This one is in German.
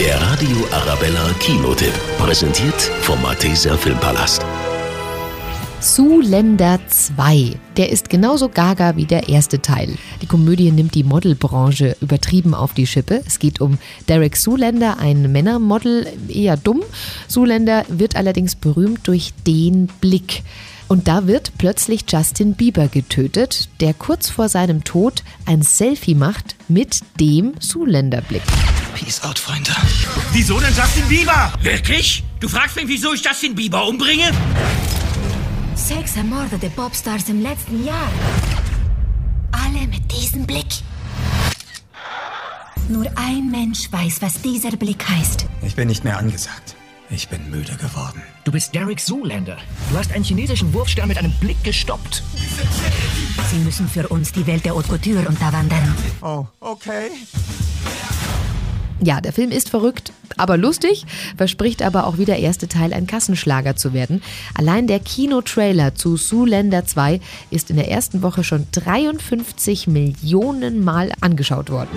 Der Radio Arabella Kinotipp. Präsentiert vom Malteser Filmpalast. Zuländer 2. Der ist genauso gaga wie der erste Teil. Die Komödie nimmt die Modelbranche übertrieben auf die Schippe. Es geht um Derek Zuländer, ein Männermodel, eher dumm. Zuländer wird allerdings berühmt durch den Blick. Und da wird plötzlich Justin Bieber getötet, der kurz vor seinem Tod ein Selfie macht mit dem Zuländerblick. Peace out, Freunde. Wieso denn Justin Bieber? Wirklich? Du fragst mich, wieso ich Justin Bieber umbringe? Sechs ermordete Popstars im letzten Jahr. Alle mit diesem Blick. Nur ein Mensch weiß, was dieser Blick heißt. Ich bin nicht mehr angesagt. Ich bin müde geworden. Du bist Derek Zoolander. Du hast einen chinesischen Wurfstern mit einem Blick gestoppt. Sie müssen für uns die Welt der Haute Couture unterwandern. Oh, okay. Ja, der Film ist verrückt, aber lustig, verspricht aber auch wie der erste Teil ein Kassenschlager zu werden. Allein der Kinotrailer zu Zoolander 2 ist in der ersten Woche schon 53 Millionen Mal angeschaut worden.